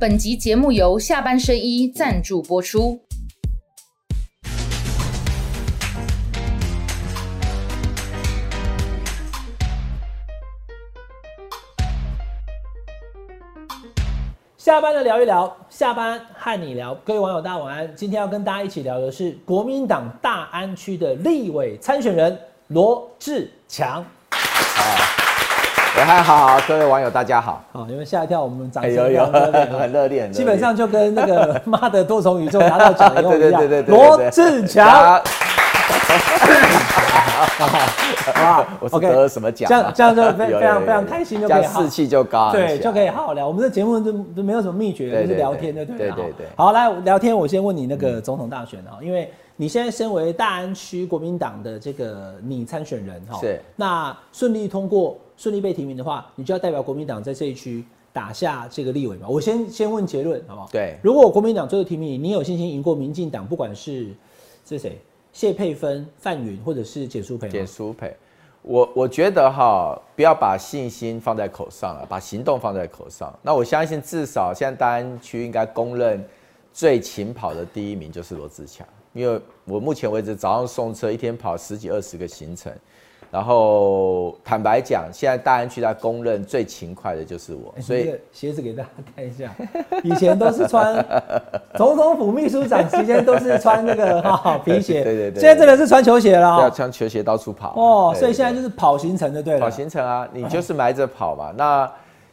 本集节目由下半身衣赞助播出。下班的聊一聊，下班和你聊。各位网友，大家晚安。今天要跟大家一起聊的是国民党大安区的立委参选人罗志强。喂，嗨，好，各位网友，大家好。好，你们吓一跳，我们掌哎声非常热烈 很热烈，基本上就跟那个妈的多重宇宙拿到奖以后一样。对对对对对对罗志强，啊啊我是 得了什么奖这样这样就非有有有非常非常开心，就可以士气就高。对，就可以好好聊。我们的节目就就没有什么秘诀，就是聊天就对了。对对对好，来聊天。我先问你那个总统大选哈，因为你现在身为大安区国民党的这个你参选人哈，是那顺利通过、顺利被提名的话，你就要代表国民党在这一区打下这个立委嘛。我先先问结论好不好？对如果国民党最后提名你，你有信心赢过民进党，不管是是谁，谢佩芬、范云或者是简淑培吗？简淑培，我我觉得哈，不要把信心放在口上了，把行动放在口上。那我相信，至少现在大安区应该公认最勤跑的第一名就是罗志强，因为我目前为止早上送车一天跑十几二十个行程，然后坦白讲，现在大安区他公认最勤快的就是我，所以这个鞋子给大家看一下，以前都是穿总统府秘书长期间都是穿那个哈皮鞋，对对对现在真的是穿球鞋了要哈。穿球鞋到处跑哦，对所以现在就是跑行程的对了。跑行程啊，你就是埋着跑嘛。那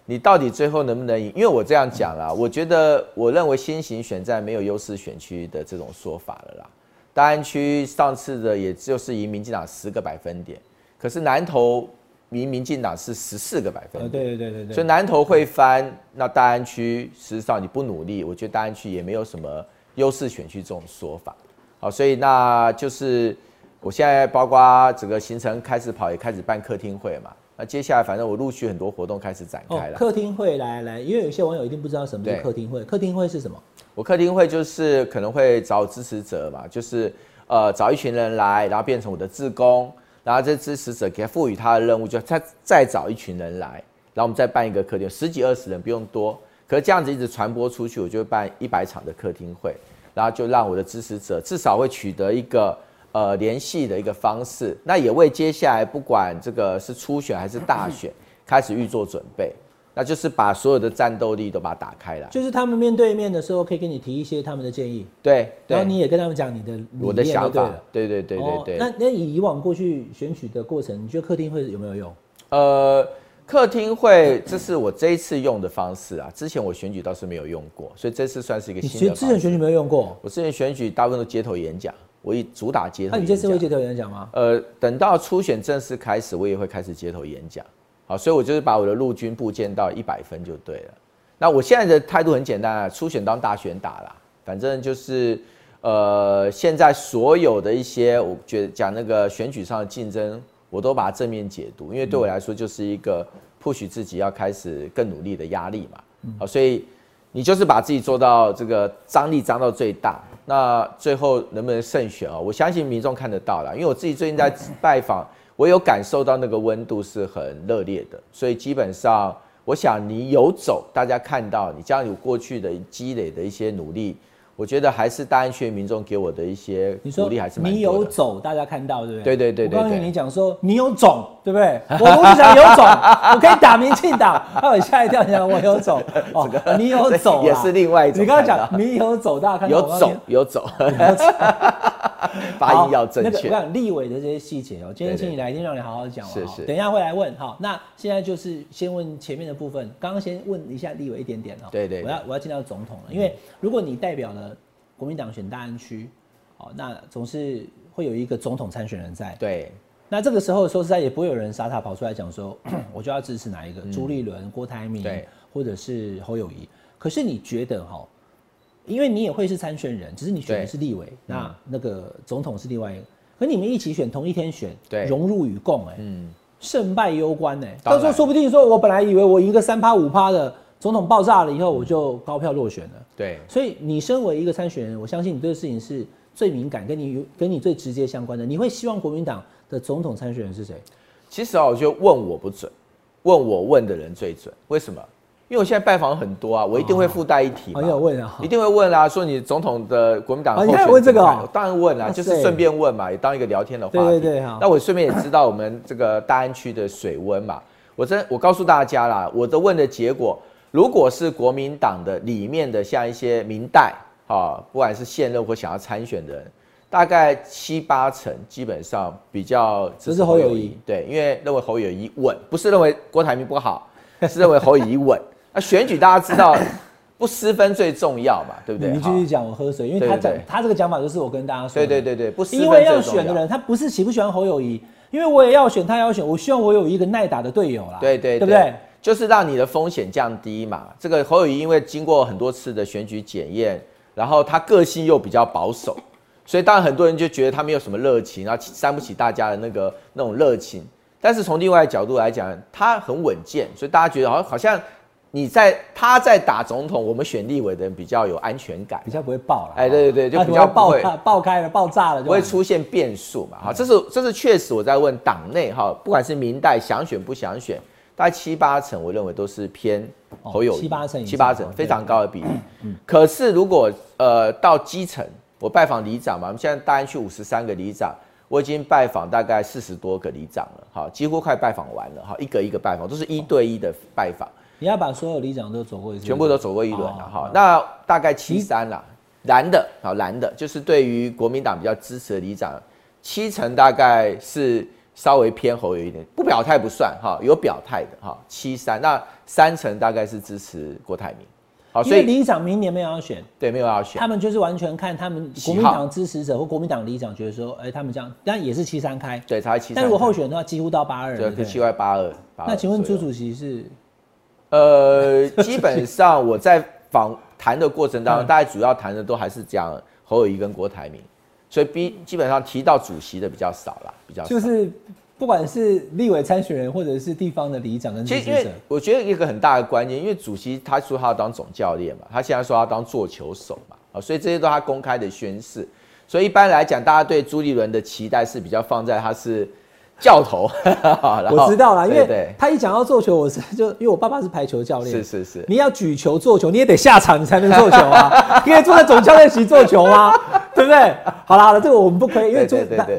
你到底最后能不能赢？因为我这样讲啦，我觉得我认为新型选战没有优势选区的这种说法了啦。大安区上次的也就是赢民进党十个百分点，可是南投民民进党是十四个百分呃，点。对对对对所以。南投会翻，那大安区事实上你不努力，我觉得大安区也没有什么优势选区这种说法。好，所以那就是我现在包括整个行程开始跑，也开始办客厅会嘛。那接下来反正我陆续很多活动开始展哦开，了。客厅会来来，因为有些网友一定不知道什么是客厅会。客厅会是什么？我客厅会就是可能会找支持者嘛，就是呃找一群人来，然后变成我的志工，然后这支持者给他赋予他的任务，就他再找一群人来，然后我们再办一个客厅，十几二十人不用多，可是这样子一直传播出去，我就会办一百场的客厅会，然后就让我的支持者至少会取得一个呃联系的一个方式，那也为接下来不管这个是初选还是大选开始预做准备，那就是把所有的战斗力都把它打开了。就是他们面对面的时候，可以跟你提一些他们的建议，对，对然后你也跟他们讲你的我的想法对。，对对对对哦。那那以以往过去选举的过程，你觉得客厅会有没有用？呃，客厅会，这是我这一次用的方式啊。之前我选举倒是没有用过，所以这次算是一个新的方式。学之前选举没有用过，我之前选举大部分都街头演讲，我以主打街头那。你这次会街头演讲吗？呃，等到初选正式开始，我也会开始街头演讲。好，所以我就是把我的陆军部建到一百分就对了。那我现在的态度很简单啊，初选当大选打啦，反正就是呃，现在所有的一些我觉得讲那个选举上的竞争，我都把它正面解读，因为对我来说就是一个 push 自己要开始更努力的压力嘛。好，所以你就是把自己做到这个张力张到最大，那最后能不能胜选啊？我相信民众看得到啦，因为我自己最近在 拜访，我有感受到那个温度是很热烈的，所以基本上我想你有走，大家看到你将有过去的积累的一些努力，我觉得还是大安区的民众给我的一些鼓励还是蛮你。有走，大家看到对不对？对对对对我刚刚以为对你讲说你有种，对不对？我罗志祥有种，我可以打民进党，他有吓一跳，你讲我有种 哦，你有种啊也是另外一种你刚刚讲你有走，大家看到有走有走，发音要正确那个立委的这些细节哦，今天请你来，一定让你好好讲哦。是是等一下会来问。好，那现在就是先问前面的部分，刚刚先问一下立委一点点哦。对对对我要我要进到总统了，因为如果你代表了国民党选大安区，哦，那总是会有一个总统参选人在。对，那这个时候说实在也不会有人傻傻跑出来讲说，我就要支持哪一个，朱立伦、郭台铭，嗯对，或者是侯友谊。可是你觉得哈，因为你也会是参选人，只是你选的是立委，那那个总统是另外一个，可你们一起选，同一天选，对。荣辱与共、哎、嗯，胜败攸关呢、当然。到时候说不定说我本来以为我赢个三趴五趴的，总统爆炸了以后我就高票落选了。对，所以你身为一个参选人，我相信你对这事情是最敏感，跟你有跟你最直接相关的。你会希望国民党的总统参选人是谁？其实啊，我觉得问我不准，问我问的人最准。为什么？因为我现在拜访很多啊，我一定会附带一题嘛。哦有问啊一定会问啊，说你总统的国民党哦你还候选问这个当然问啊，就是顺便问嘛，也当一个聊天的话题。对对对好那我顺便也知道我们这个大安区的水温嘛。我真我告诉大家啦，我的问的结果，如果是国民党的里面的像一些明代啊，不管是现任或想要参选的人，大概七八成基本上比较支持这是侯友谊对，因为认为侯友谊稳，不是认为郭台铭不好，是认为侯友谊稳。那选举大家知道，不失分最重要嘛，对不对？好你继续讲，我喝水，因为他讲他这个讲法就是我跟大家说的，对对对对，不失分因为要选的人，他不是喜不喜欢侯友谊，因为我也要选，他也要选，我希望我有一个耐打的队友啦，对对对不对？？就是让你的风险降低嘛。这个侯友谊因为经过很多次的选举检验，然后他个性又比较保守，所以当然很多人就觉得他没有什么热情，然后煽不起大家的那个那种热情。但是从另外的角度来讲，他很稳健，所以大家觉得好像好像你在他在打总统，我们选立委的人比较有安全感比。较不会爆了，哎对对对就他比较不会爆开爆开了，爆炸了就不会，出现变数嘛？哈，这是这是确实我在问党内哈，不管是明代想选不想选，大概七八成，我认为都是偏侯友七八成七八成哦非常高的比例。可是如果呃到基层，我拜访里长嘛，我们现在大安区五十三个里长，我已经拜访大概四十多个里长了，哈，几乎快拜访完了，哈，一个一个拜访，都是一对一的拜访。你要把所有里长都走过一次，全部都走过一轮了哦哈。那大概七三啦，蓝的好蓝的，就是对于国民党比较支持的里长，七成大概是稍微偏侯有一点，不表态不算哈，有表态的哈，七三。那三成大概是支持郭台铭，好，所以里长明年没有要选，对没有要选。他，们就是完全看他们国民党支持者或国民党里长觉得说，哎，他们这样，但也是七三开，对，才会七三。但如果候选人的话，几乎到八二，对七块八二。那请问朱主席是？呃，基本上我在访谈的过程当中，嗯。大概主要谈的都还是讲侯友谊跟郭台铭，所以比基本上提到主席的比较少啦，比较少。就是不管是立委参选人或者是地方的里长跟支其实因为，我觉得一个很大的关键，因为主席他说他要当总教练嘛，他现在说他当做球手嘛，啊，所以这些都他公开的宣誓。所以一般来讲，大家对朱立伦的期待是比较放在他是教头。我知道啦，因为他一讲到做球，我是就因为我爸爸是排球教练，是是是，你要举球做球，你也得下场，你才能做球啊！你可以坐在总教练席做球吗？对不对？好了好了，这个我们不亏，因为朱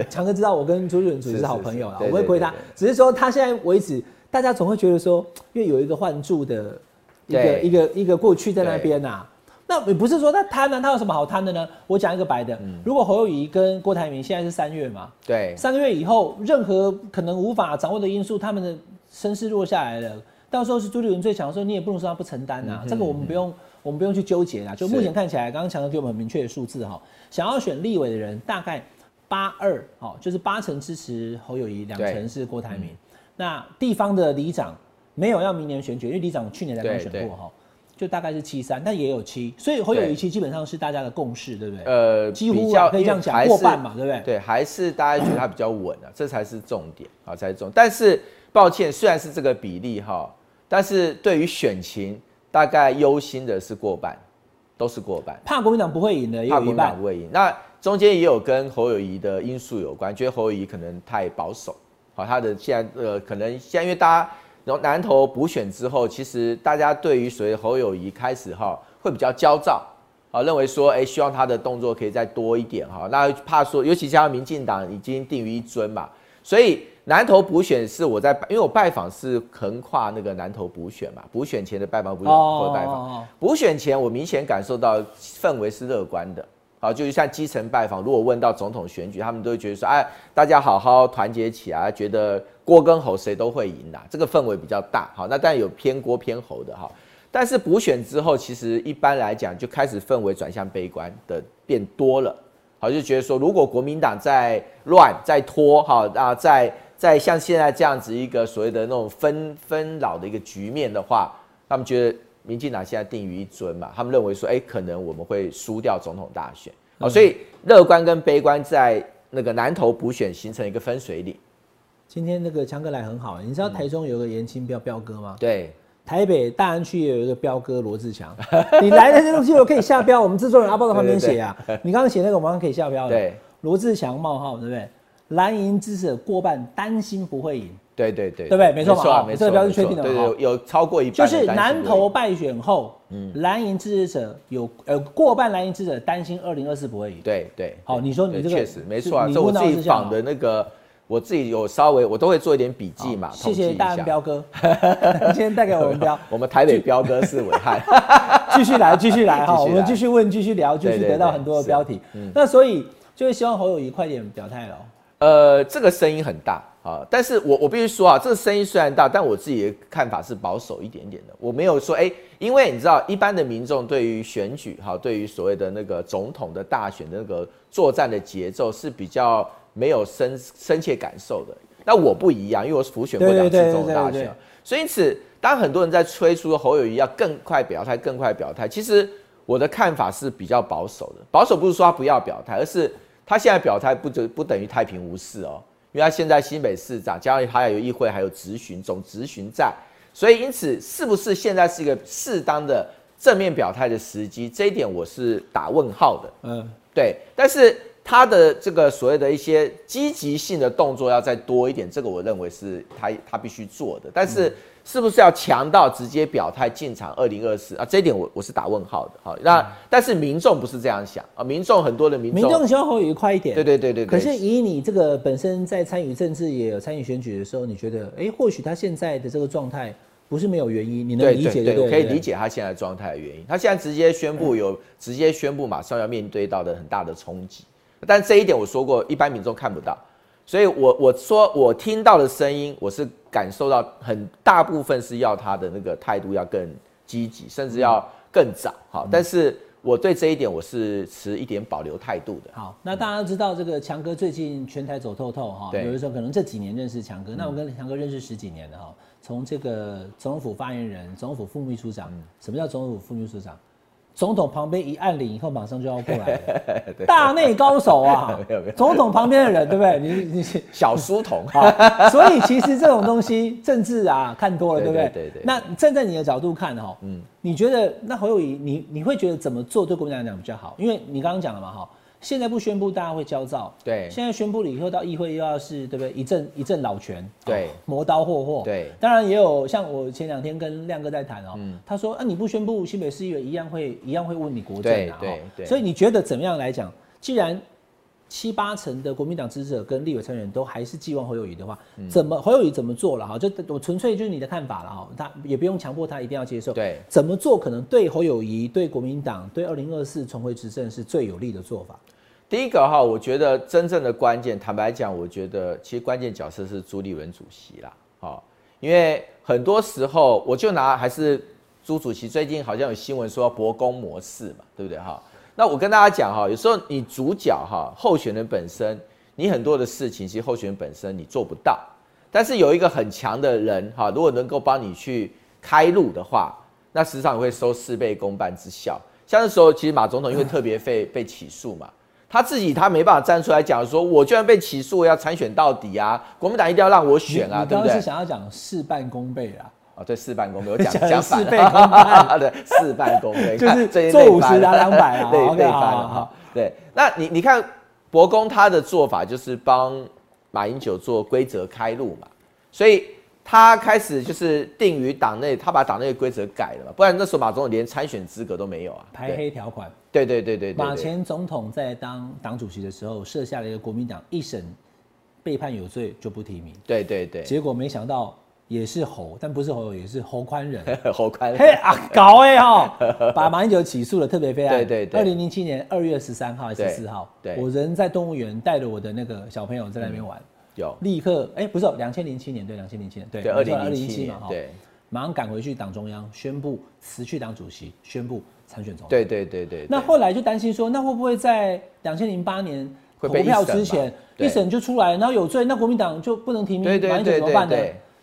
强哥知道我跟朱立伦主席是是好朋友啦，是是我不会亏他。只是说他现在为止，大家总会觉得说，因为有一个换柱的一个一个一个过去在那边呐、那也不是说他贪呢，他有什么好贪的呢？我讲一个白的，嗯如果侯友谊跟郭台铭现在是三月嘛，对三个月以后，任何可能无法掌握的因素，他们的声势弱下来了。到时候是朱立伦最强的时候，你也不能说他不承担呐、这个我们不用，我们不用去纠结啦。就目前看起来，刚刚强哥给我们很明确的数字哈，想要选立委的人大概八二，好，就是八成支持侯友谊，两成是郭台铭。那地方的里长没有要明年选举，因为里长去年才刚选过哈，就大概是七三，但也有七，所以侯友谊对其实基本上是大家的共识，对不对？呃，几乎可以这样讲过半嘛对不对对，还是大家觉得他比较稳啊，这才是重点啊，才是重。但是抱歉，虽然是这个比例哈，但是对于选情，大概忧心的是过半，都是过半。怕国民党不会赢的也有一半怕国民党，不会赢。那中间也有跟侯友谊的因素有关，觉得侯友谊可能太保守，好，他的现在呃可能现在因为大家然后南投补选之后，其实大家对于所谓侯友谊开始哈会比较焦躁。啊，认为说，哎、希望他的动作可以再多一点哈。那怕说，尤其加上民进党已经定于一尊嘛，所以南投补选是我在，因为我拜访是横跨那个南投补选嘛，补选前的拜访，补选后的拜访。哦补选前，我明显感受到氛围是乐观的。好，就是像基层拜访，如果问到总统选举，他们都会觉得说，哎，大家好好团结起来，觉得郭跟侯谁都会赢的，这个氛围比较大。好，那当然有偏郭偏侯的哈。但是补选之后，其实一般来讲就开始氛围转向悲观的变多了。好，就觉得说，如果国民党在乱、在拖，哈啊，在在像现在这样子一个所谓的那种分分老的一个局面的话，他们觉得民进党现在定于一尊嘛，他们认为说，哎、可能我们会输掉总统大选。好，所以乐观跟悲观在那个南投补选形成一个分水岭。今天那个强哥来很好，你知道台中有个严清标标哥吗？对，台北大安区也有一个标哥罗志强，你来的这东西我可以下标，我们制作人阿豹在旁边写啊。你刚刚写那个，我们可以下标了。对，罗志强冒号对不对？蓝营支持者过半担心不会赢，对对对，对不对没错嘛哦没错，这个标是确定的对对，有有超过一半就是南投败选后，嗯，蓝营支持者有呃过半蓝营支持者担心二零二四不会赢。对对。好，你说你这个确实没错啊，这我自己仿的那个，我自己有稍微我都会做一点笔记嘛，谢谢大安彪哥，今天带给我们彪，我们台北彪哥是伟汉，继续来，继续来哈，我们继续问，继续聊，继续得到很多的标题。那所以就是希望侯友谊快点表态了哦。呃，这个声音很大啊，但是我我必须说啊，这个声音虽然大，但我自己的看法是保守一点点的。我没有说，哎、因为你知道，一般的民众对于选举哈，对于所谓的那个总统的大选的那个作战的节奏是比较没有深深切感受的。那我不一样，因为我是辅选过两次对对对总统大选，所以因此，当很多人在催促侯友谊要更快表态、更快表态，其实我的看法是比较保守的。保守不是说他不要表态，而是他现在表态不就不等于太平无事哦，因为他现在新北市长，加上他有议会，还有执询总执询在，所以因此是不是现在是一个适当的正面表态的时机？这一点我是打问号的。嗯，对，但是他的这个所谓的一些积极性的动作要再多一点，这个我认为是他他必须做的。但是是不是要强到直接表态进场二零二四啊？这一点我我是打问号的。好，那但是民众不是这样想啊，民众很多的民民众，众希望侯友快一点。对对对对对可是以你这个本身在参与政治也有参与选举的时候，你觉得，哎，或许他现在的这个状态不是没有原因，你能理解对对，就对可以理解他现在状态的原因。他现在直接宣布有直接宣布马上要面对到的很大的冲击，但这一点我说过，一般民众看不到。所以我我说我听到的声音，我是感受到很大部分是要他的那个态度要更积极，甚至要更早。好，但是我对这一点我是持一点保留态度的。好，那大家都知道这个强哥最近全台走透透哈，对有的时候可能这几年认识强哥，那我跟强哥认识十几年了哈，从这个总统府发言人、总统府副秘书长，什么叫总统府副秘书长？总统旁边一按铃以后，马上就要过来了，大内高手啊 没有没有！总统旁边的人，对不对？你你 小书童，啊，所以其实这种东西，政治啊，看多了，对不对？对对对对那站在你的角度看哈，嗯，你觉得那侯友谊，你你会觉得怎么做对国民党来讲比较好？因为你刚刚讲了嘛，哈，现在不宣布，大家会焦躁。对现在宣布了以后，到议会又要是对不对？一阵一阵老拳，对哦磨刀霍霍。对当然也有像我前两天跟亮哥在谈哦，他说啊，你不宣布新北市议员一样会一样会问你国政啊，对对哦对所以你觉得怎么样来讲？既然七八成的国民党支持者跟立委参选人都还是寄望侯友谊的话，嗯怎么侯友谊怎么做了哈？就我纯粹就是你的看法了哈，他也不用强迫他一定要接受。对怎么做可能对侯友谊、对国民党、对二零二四重回执政是最有利的做法。第一个哈，我觉得真正的关键，坦白讲，我觉得其实关键角色是朱立伦主席啦，好，因为很多时候我就拿还是朱主席最近好像有新闻说要博公模式嘛，对不对哈？那我跟大家讲哈，有时候你主角哈，候选人本身，你很多的事情其实候选人本身你做不到，但是有一个很强的人哈，如果能够帮你去开路的话，那实际上也会收事倍功半之效。像那时候，其实马总统因为特别费被起诉嘛，他自己他没办法站出来讲说，我居然被起诉，我要参选到底啊！国民党一定要让我选啊，对不对是？想要讲事半功倍啊，哦，对，事半功倍，我讲讲事倍功半 对，事半功倍，就是做50累翻了拿200啊 对累翻。对，那你你看博公他的做法就是帮马英九做规则开路嘛，所以他开始就是定于党内，他把党内的规则改了嘛，不然那时候马总统连参选资格都没有啊。排黑条款。对对对对对对马前总统在当党主席的时候，设下了一个国民党一审被判有罪就不提名，对对对，结果没想到也是侯，但不是侯友也，是侯宽仁。侯宽嘿啊，搞哎哈，把马英九起诉了特别非案。对对对。二零零七年二月十三号还是对四号，对。我人在动物园带着我的那个小朋友在那边玩，有。立刻哎、不是两千零七年对两千零七年对对二零零七年嘛哈，对。马上赶回去党中央宣布辞去党主席，宣布参选总统。对对对对，对。那后来就担心说，那会不会在两千零八年投票之前一审就出来，然后有罪，那国民党就不能提名马英九怎么办呢？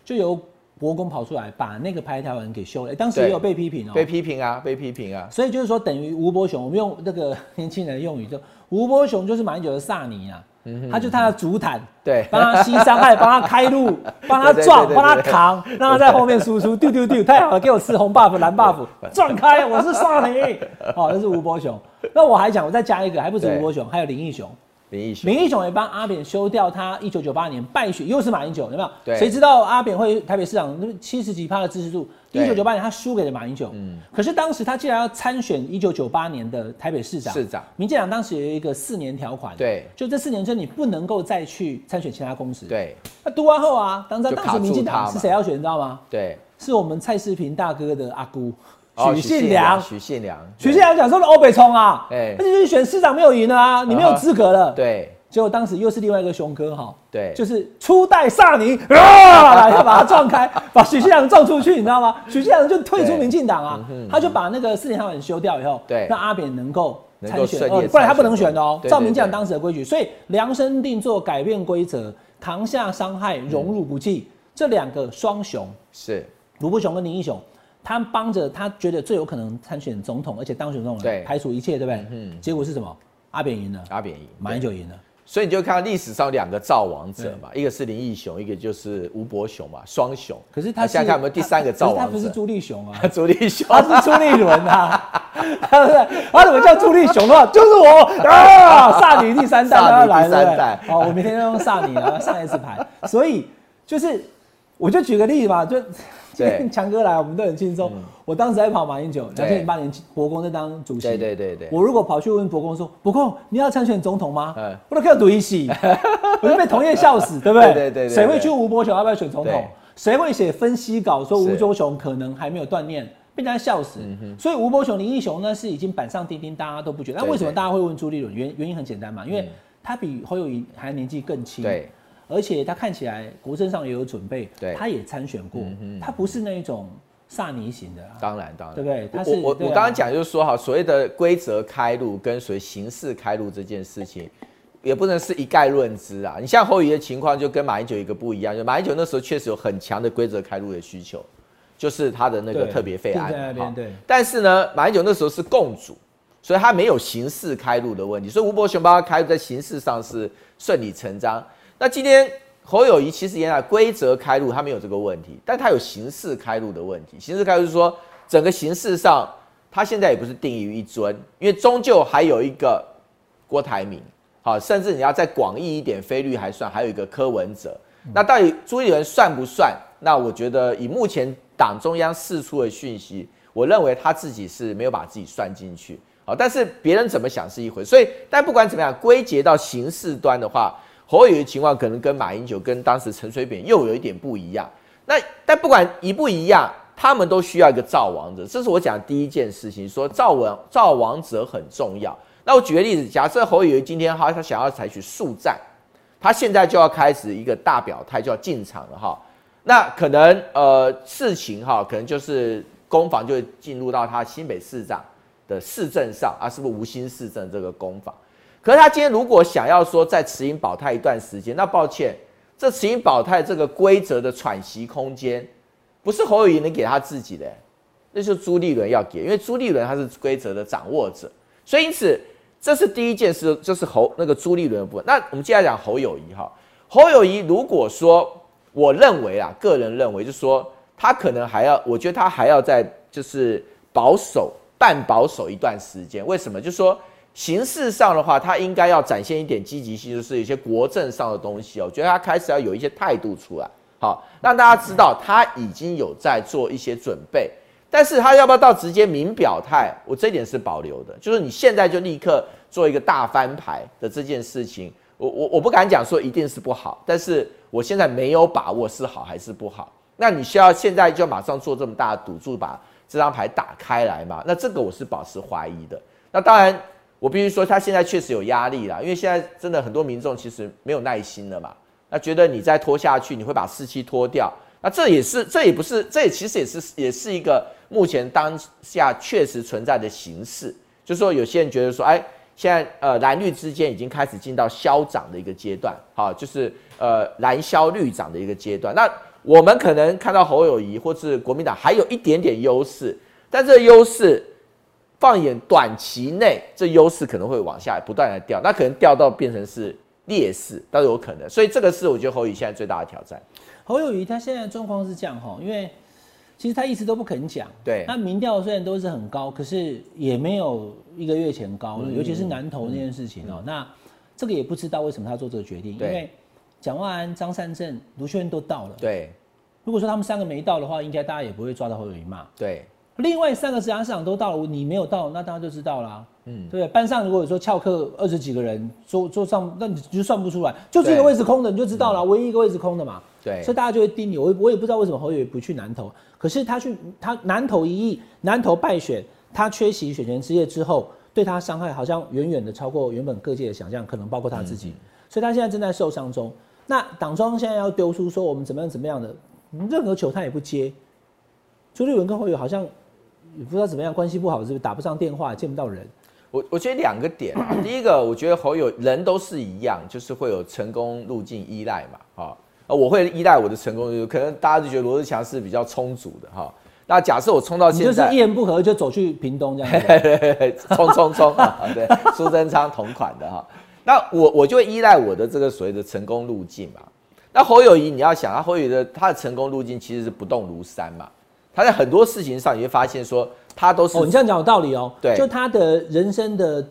就由国公跑出来把那个排条文给修了，当时也有被批评哦、被批评啊，被批评啊，所以就是说，等于吴伯雄，我们用那个年轻人的用语，就吴伯雄就是马英九的萨尼啊，他就他的主坦，对。帮他吸伤害，帮他开路，帮他撞，帮他扛，让他在后面输出，丢丢丢，太好了，给我吃红 buff 蓝 buff，撞开，我是萨尼，哦，这是吴伯雄。那我还讲，我再加一个，还不止对。吴伯雄，还有林义雄。林义雄，林义雄也帮阿扁修掉他一九九八年败选，又是马英九，有没有？对。谁知道阿扁会台北市长七十几趴的支持度？一九九八年他输给了马英九，嗯。可是当时他既然要参选一九九八年的台北市长，市长。民进党当时有一个四年条款，对。就这四年之内你不能够再去参选其他公职。，对。那读完后啊，当时就当时民进党是谁要选，你知道吗？对，是我们蔡世平大哥的阿姑。哦许信良。许信良，许信良讲说的欧北冲啊，哎那就是选市长没有赢了啊，你没有资格了。对结果当时又是另外一个熊哥哈，对就是初代萨尼啊，来要把他撞开，把许信良撞出去，你知道吗？许信良就退出民进党啊，他就把那个四年条款修掉以后，对让阿扁能够参选，不然他不能参选选的哦。对对照民进党对当时的规矩，所以量身定做、改变规则、扛下伤害、荣辱不计，这两个双雄，是，卢布雄跟林英雄，他帮着他觉得最有可能参选总统，而且当选总统，对。排除一切，对不对？嗯。结果是什么？阿扁赢了，阿扁赢，马英九赢了。所以你就看到历史上两个造王者嘛，一个是林义雄，一个就是吴伯雄嘛，双雄。可是他那想想看有没有第三个造王者。他？不是朱立雄啊，朱立雄，他是朱立伦啊，他不是他怎么叫朱立雄的话，就是我。啊，萨尼第三代都要来了代，哦，我明天要用萨尼啊，上一次牌，所以就是我就举个例子嘛，就今天强哥来，我们都很轻松。我当时在跑马英九，两千零八年博公在当主席，对对对对我如果跑去问博公说，博公你要参选总统吗？嗯我都可以赌一洗，我就被同业笑死，对不对？对对对对谁会去吴伯雄要不要选总统对？谁会写分析稿说吴是伯雄可能还没有锻炼？被人家笑死。所以吴伯雄、林义雄呢是已经板上钉钉，大家都不觉得。那对为什么大家会问朱立伦？原原因很简单嘛，因为嗯他比侯友谊还年纪更轻。对，而且他看起来国政上也有准备，对他也参选过，他不是那一种萨尼型的啊。当然当然，对不对他我我我刚刚讲就是说哈，所谓的规则开路跟所谓形式开路这件事情。也不能是一概论之啊！你像侯友的情况，就跟马英九一个不一样，就马英九那时候确实有很强的规则开路的需求，就是他的那个特别费案哈对但是呢，马英九那时候是共主，所以他没有形式开路的问题，所以吴伯雄帮他开路在形式上是顺理成章。那今天侯友谊其实原来规则开路他没有这个问题，但他有形式开路的问题。形式开路就是说整个形式上，他现在也不是定于一尊，因为终究还有一个郭台铭，好，甚至你要再广义一点，菲律还算，还有一个柯文哲。那到底朱立伦算不算？那我觉得以目前党中央释出的讯息，我认为他自己是没有把自己算进去。好，但是别人怎么想是一回，所以但不管怎么样，归结到形式端的话，侯友宜的情况可能跟马英九跟当时陈水扁又有一点不一样。那但不管一不一样，他们都需要一个造王者，这是我讲的第一件事情，说造王造王者很重要。那我举个例子，假设侯友宜今天哈他想要采取速战，他现在就要开始一个大表态，就要进场了哈。那可能呃事情哈，可能就是攻防就会进入到他新北市长的市政上啊，是不是无心市政这个攻防？可是他今天如果想要说在持盈保泰一段时间，那抱歉，这持盈保泰这个规则的喘息空间，不是侯友谊能给他自己的，那就是朱立伦要给，因为朱立伦他是规则的掌握者，所以因此这是第一件事，就是侯那个朱立伦的部分。那我们接下来讲侯友谊哈，侯友谊如果说我认为啊，个人认为就是说他可能还要，我觉得他还要在就是保守半保守一段时间，为什么？就是说。形式上的话，他应该要展现一点积极性，就是有些国政上的东西哦。我觉得他开始要有一些态度出来，好让大家知道他已经有在做一些准备。但是他要不要到直接明表态，我这点是保留的。就是你现在就立刻做一个大翻牌的这件事情，我我我不敢讲说一定是不好，但是我现在没有把握是好还是不好。那你需要现在就马上做这么大赌注，把这张牌打开来嘛？那这个我是保持怀疑的。那当然。我必须说，他现在确实有压力了，因为现在真的很多民众其实没有耐心了嘛，那觉得你再拖下去，你会把士气拖掉，那这也是，这也不是，这也其实也是，也是一个目前当下确实存在的形式，就是说有些人觉得说，哎，现在呃蓝绿之间已经开始进到消长的一个阶段，好，就是呃蓝消绿长的一个阶段，那我们可能看到侯友谊或是国民党还有一点点优势，但这优势。放眼短期内，这优势可能会往下不断的掉，那可能掉到变成是劣势都有可能，所以这个是我觉得侯友宜现在最大的挑战。侯友谊他现在的状况是这样哈，因为其实他一直都不肯讲，对。那民调虽然都是很高，可是也没有一个月前高了，尤其是南投那件事情哦、那这个也不知道为什么他做这个决定，因对。为蒋万安、张善政、卢秀燕都到了。对。如果说他们三个没到的话，应该大家也不会抓到侯友宜嘛。对另外三个直辖市长都到了，你没有到，那大家就知道啦。嗯对？班上如果有说翘课二十几个人，桌桌上那你就算不出来，就这个位置空的，你就知道了，唯一一个位置空的嘛。对所以大家就会盯你。我也我也不知道为什么侯友宜不去南投，可是他去他南投一役，南投败选，他缺席选前之夜之后，对他伤害好像远远的超过原本各界的想象，可能包括他自己，所以他现在正在受伤中。那党中现在要丢出说我们怎么样怎么样的，任何球他也不接。朱立文跟侯友宜好像也不知道怎么样，关系不好，是不是打不上电话，见不到人？我我觉得两个点啊，第一个，我觉得侯友人都是一样，就是会有成功路径依赖嘛，哈、啊，我会依赖我的成功路径，可能大家就觉得罗志强是比较充足的哈、那假设我冲到你就是现在一，言不合就走去屏东这样 子。冲冲冲啊！对，苏贞昌同款的哈。那我我就会依赖我的这个所谓的成功路径嘛。那侯友谊，你要想，啊侯友谊的他的成功路径其实是不动如山嘛。他在很多事情上，你会发现说，他都是哦，你这样讲有道理哦。对就他的人生的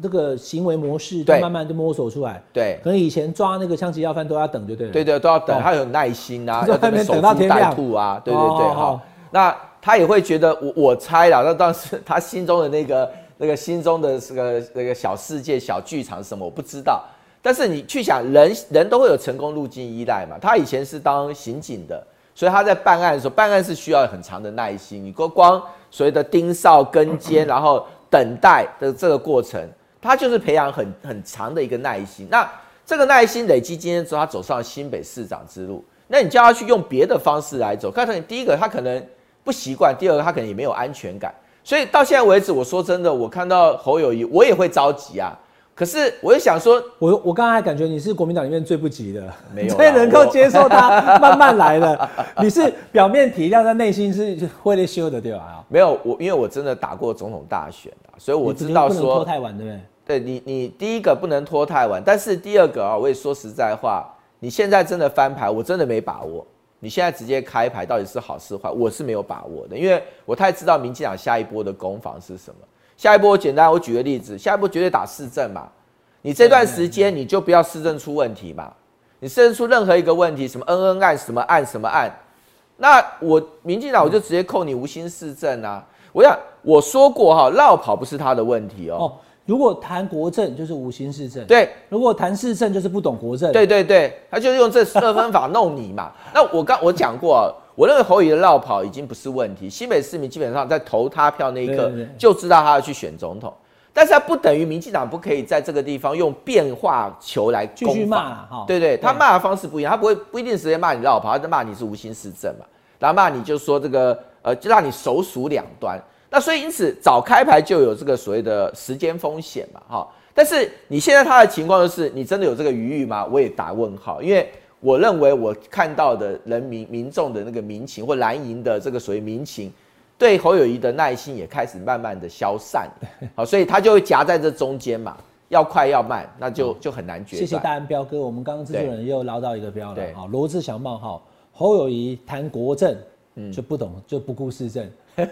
这个行为模式，他对慢慢就摸索出来。对可能以前抓那个枪击要犯都要等，就对了。对对都要等，哦他有耐心啊，在要这外面等守株待到天亮兔啊，对对对哈哦哦。那他也会觉得，我我猜啦，那当时他心中的那个那个心中的这个那个小世界、小剧场是什么，我不知道。但是你去想，人人都会有成功路径依赖嘛。他以前是当刑警的，所以他在办案的时候，办案是需要很长的耐心。你光光所谓的盯梢、跟监，然后等待的这个过程，他就是培养很很长的一个耐心。那这个耐心累积今天之后，他走上新北市长之路。那你叫他去用别的方式来走，看看第一个他可能不习惯，第二个他可能也没有安全感。所以到现在为止，我说真的，我看到侯友谊，我也会着急啊。可是我就想说，我我刚才还感觉你是国民党里面最不急的，没有啦最能够接受他 慢慢来的。你是表面体谅，但内心是会得修的，对吧？啊，没有我，因为我真的打过总统大选啊，所以我知道说拖，太晚，对不对？对你，你第一个不能拖太晚，但是第二个啊，我也说实在话，你现在真的翻牌，我真的没把握。你现在直接开牌到底是好是坏，我是没有把握的，因为我太知道民进党下一波的攻防是什么。下一波简单，我举个例子，下一波绝对打市政嘛。你这段时间你就不要市政出问题嘛，你市政出任何一个问题，什么恩恩案、什么案、什么案，那我民进党我就直接扣你无心市政啊。我想我说过哈，绕跑不是他的问题哦。哦，如果谈国政就是无心市政，对，如果谈市政就是不懂国政，对对对，他就是用这二分法弄你嘛。那我刚我讲过啊，我认为侯友的绕跑已经不是问题，新北市民基本上在投他票那一刻就知道他要去选总统，但是他不等于民进党不可以在这个地方用变化球来继续骂啦哈。对对，他骂的方式不一样，他不会不一定直接骂你绕跑，他就骂你是无心市政嘛，然后骂你就说这个呃，就让你手数两端。那所以因此早开牌就有这个所谓的时间风险嘛，哈。但是你现在他的情况就是，你真的有这个余裕吗？我也打问号，因为我认为我看到的人民民众的那个民情或蓝营的这个所谓民情，对侯友谊的耐心也开始慢慢的消散，好，所以他就会夹在这中间嘛，要快要慢，那就就很难决断。谢谢大安彪哥，我们刚刚制作人又捞到一个标了对好，罗志祥冒号侯友谊谈国政，就不懂就不顾市政，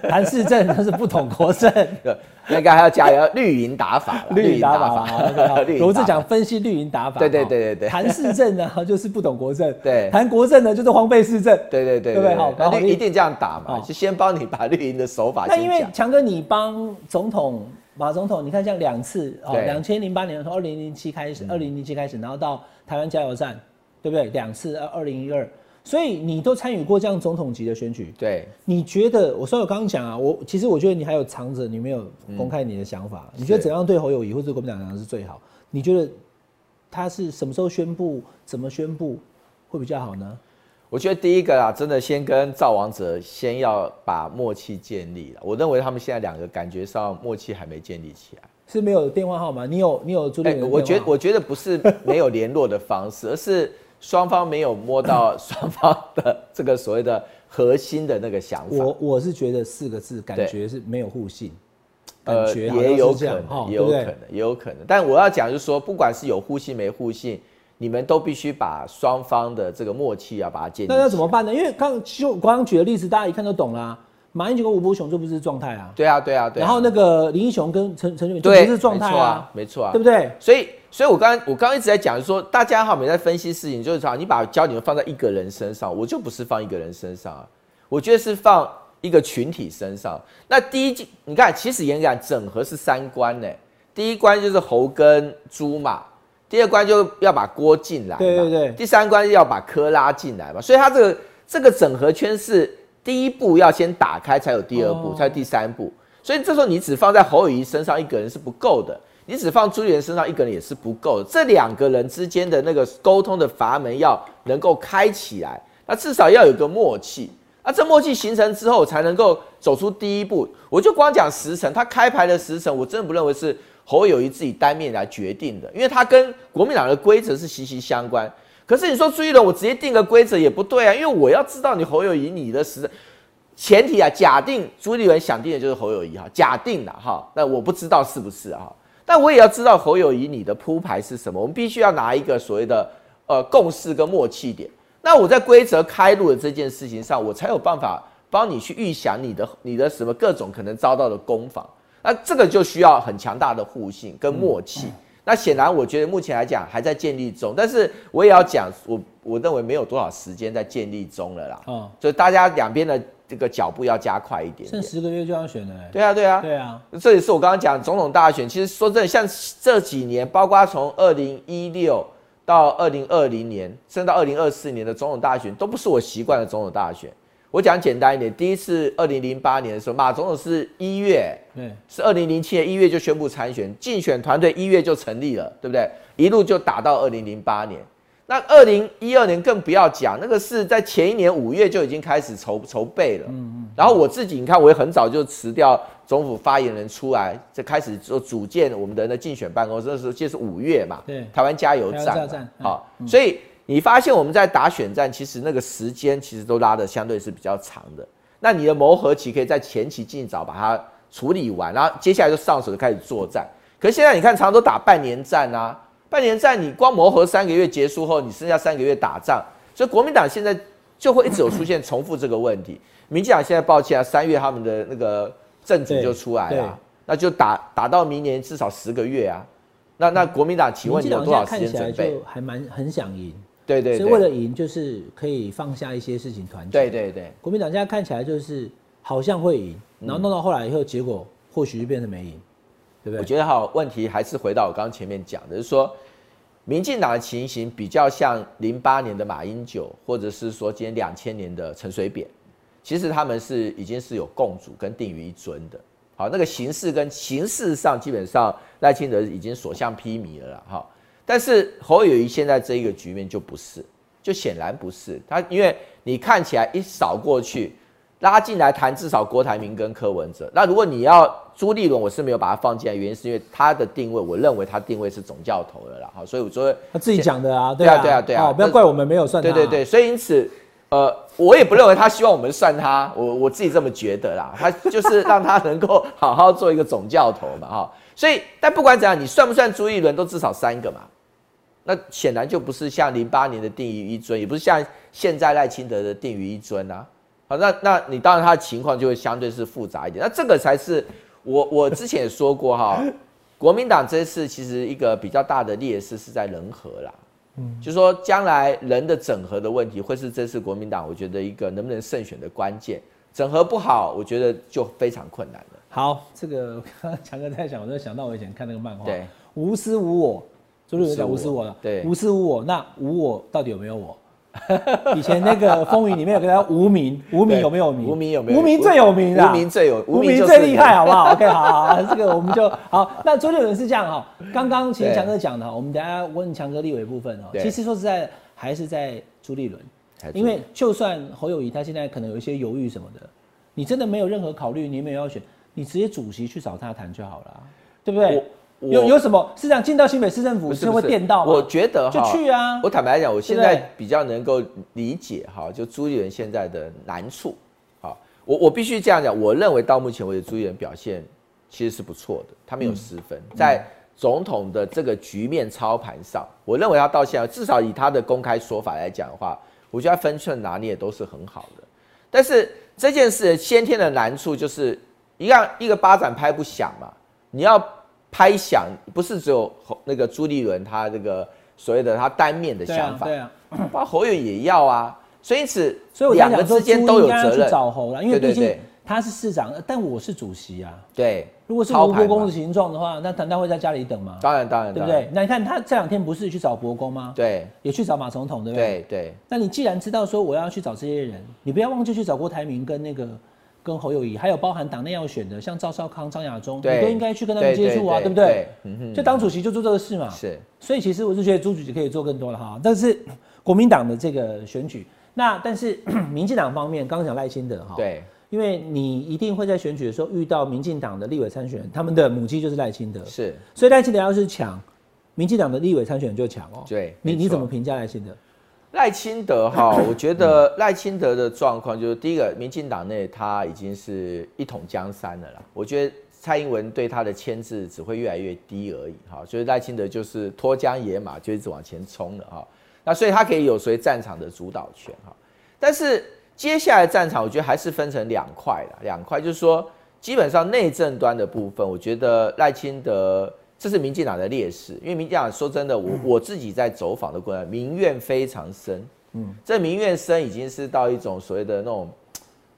谈市政那是不懂国政。对，那个还要加油绿营打法啦，绿营打法啊，OK，绿营罗志祥分析绿营打法，对对好对对对。谈市政呢就是不懂国政，对。谈国政呢就是荒废市政，对对对对不对？好那一定这样打嘛，好。就先帮你把绿营的手法那因为。强哥，你帮总统马总统，你看像两次哦，两千零八年从二零零七开始，二零零七开始，然后到台湾加油站，对不对？两次，二二零一二，所以你都参与过这样总统级的选举。对，你觉得？我虽然我刚刚讲啊，我其实我觉得你还有藏着，你没有公开你的想法。你觉得怎样对侯友谊或者国民党是最好？你觉得他是什么时候宣布？怎么宣布会比较好呢？我觉得第一个啊，真的先跟赵王者先要把默契建立了。我认为他们现在两个感觉上默契还没建立起来。是没有电话号码？你有你有朱立哎、伦的电话？我觉得我觉得不是没有联络的方式，而是双方没有摸到 双方的这个所谓的核心的那个想法。我我是觉得四个字，感对觉是没有互信，感呃，也有可能，也有可能，也有可能。但我要讲就是说，不管是有互信没互信，你们都必须把双方的这个默契啊，把它建立。那要怎么？办呢？因为刚就我刚刚举的例子，大家一看就懂啦。马英九跟吴伯雄就不是状态啊，对啊，对啊，对啊。然后那个林英雄跟陈陈水扁就，不是状态没错啊，没错啊，对不对？所以所以我刚刚我刚刚一直在讲说，大家哈，每在分析事情，就是说你把焦点放在一个人身上，我就不是放一个人身上啊，我觉得是放一个群体身上。那第一，你看，其实严格讲，整合是三关呢。第一关就是猴跟猪嘛，第二关就要把锅进来，对对对，第三关要把科拉进来嘛。所以它这个这个整合圈是第一步要先打开，才有第二步，才有第三步。所以这时候你只放在侯友谊身上一个人是不够的。你只放朱立伦身上一个人也是不够的，这两个人之间的那个沟通的阀门要能够开起来，那至少要有个默契，那这默契形成之后才能够走出第一步。我就光讲时辰，他开牌的时辰，我真的不认为是侯友谊自己单面来决定的，因为他跟国民党的规则是息息相关。可是你说朱立伦，我直接定个规则也不对啊，因为我要知道你侯友谊你的时前提啊，假定朱立伦想定的就是侯友谊哈，假定了哈，那我不知道是不是啊。但我也要知道侯友谊你的铺排是什么，我们必须要拿一个所谓的呃共识跟默契点。那我在规则开路的这件事情上，我才有办法帮你去预想你的你的什么各种可能遭到的攻防。那这个就需要很强大的互信跟默契。那显然我觉得目前来讲还在建立中，但是我也要讲，我我认为没有多少时间在建立中了啦。哦，就大家两边的。这个脚步要加快一点，剩十个月就要选了。对啊，对啊，对啊，这也是我刚刚讲总统大选。其实说真的，像这几年，包括从二零一六到二零二零年，甚至到二零二四年的总统大选，都不是我习惯的总统大选。我讲简单一点，第一次二零零八年的时候，马总统是一月，对，是二零零七年一月就宣布参选，竞选团队一月就成立了，对不对？一路就打到二零零八年。那二零一二年更不要讲，那个是在前一年五月就已经开始筹筹备了。嗯嗯。然后我自己，你看，我也很早就辞掉总府发言人出来，就开始做组建我们的那竞选办公室。那时候就是五月嘛。对。台湾加油站。好，所以你发现我们在打选战，其实那个时间其实都拉的相对是比较长的。那你的磨合期可以在前期尽早把它处理完，然后接下来就上手就开始作战。可是现在你看，常常都打半年战啊。半年战，你光磨合三个月结束后，你剩下三个月打仗，所以国民党现在就会一直有出现重复这个问题。民进党现在抱歉啊，三月他们的那个政主就出来了，那就打打到明年至少十个月啊。那那国民党请问你有多少时间准备？还蛮很想赢，对对，所以为了赢就是可以放下一些事情团结。对对对，国民党现在看起来就是好像会赢，然后弄到后来以后，结果或许就变成没赢。对不对？我觉得哈，问题还是回到我刚刚前面讲的，就是说，民进党的情形比较像零八年的马英九，或者是说今天两千年的陈水扁，其实他们是已经是有共主跟定于一尊的。好，那个形式跟形式上基本上赖清德已经所向披靡了啦。哈，但是侯友谊现在这一个局面就不是，就显然不是他，因为你看起来一扫过去。拉进来谈至少郭台铭跟柯文哲。那如果你要朱立伦，我是没有把他放进来，原因是因为他的定位，我认为他定位是总教头了啦。好，所以我说他自己讲的啊，对啊，对啊，对啊，不要怪我们没有算他。对对对，所以因此，呃，我也不认为他希望我们算他，我我自己这么觉得啦。他就是 让他能够好好做一个总教头嘛，哈。所以，但不管怎样，你算不算朱立伦，都至少三个嘛。那显然就不是像零八年的定于一尊，也不是像现在赖清德的定于一尊啊。好，那那你当然他的情况就会相对是复杂一点。那这个才是我我之前也说过哈，国民党这次其实一个比较大的劣势是在人和啦，嗯，就说将来人的整合的问题会是这次国民党我觉得一个能不能胜选的关键。整合不好，我觉得就非常困难了。好，这个刚刚强哥在想，我就想到我以前看那个漫画，对，无私无我，朱立伦讲无私无我，对，无私无我，那无我到底有没有我？以前那个风云里面有个叫无名，无名有没有名？无名有没有？无名最有名啊！无名最有，无名最厉害，好不好？OK，好好好，这个我们就好。那周六人是这样哈，刚刚其实强哥讲的，我们等下问强哥立委部分哦。其实说实在，还是在朱立伦，因为就算侯友谊他现在可能有一些犹豫什么的，你真的没有任何考虑，你没有要选，你直接主席去找他谈就好了，对不对？有有什么是这样？进到新北市政府是会电到吗？我觉得就去啊。我坦白来讲，我现在比较能够理解哈，就朱立伦现在的难处。好，我我必须这样讲，我认为到目前为止朱立伦表现其实是不错的，他没有失分，在总统的这个局面操盘上，我认为他到现在至少以他的公开说法来讲的话，我觉得分寸拿捏都是很好的。但是这件事先天的难处就是一样，一个巴掌拍不响嘛，你要。拍响，不是只有侯那个朱立伦他这个所谓的他单面的想，法，对啊，包括侯友也要啊，所以因此所以我两个之间都有责任。找侯了，因为毕竟他是市长，但我是主席啊。对，如果是吴伯公的形状的话，那难道会在家里等吗？当然当然，对不对？那你看他这两天不是去找伯公吗？，对也去找马总统，对不对？对对那你既然知道说我要去找这些人，你不要忘记去找郭台铭跟那个跟侯友谊，还有包含党内要选的，像赵少康、张亚中，你都应该去跟他们接触啊，对不对？？就当主席就做这个事嘛。是所以其实我是觉得朱主席可以做更多了哈。但是国民党的这个选举，那但是 民进党方面，刚刚讲赖清德哈，，对因为你一定会在选举的时候遇到民进党的立委参选人，他们的母鸡就是赖清德，是，所以赖清德要是抢，民进党的立委参选人就抢哦。对你你怎么评价赖清德？赖清德哈，我觉得赖清德的状况就是第一个，民进党内他已经是一统江山了啦。我觉得蔡英文对他的牵制只会越来越低而已哈，所以赖清德就是脱缰野马，就一直往前冲了哈。那所以他可以有随战场的主导权哈，但是接下来战场我觉得还是分成两块啦，两块就是说基本上内政端的部分，我觉得赖清德这是民进党的劣势，因为民进党说真的，我我自己在走访的过程，民怨非常深，嗯，这民怨深已经是到一种所谓的那种，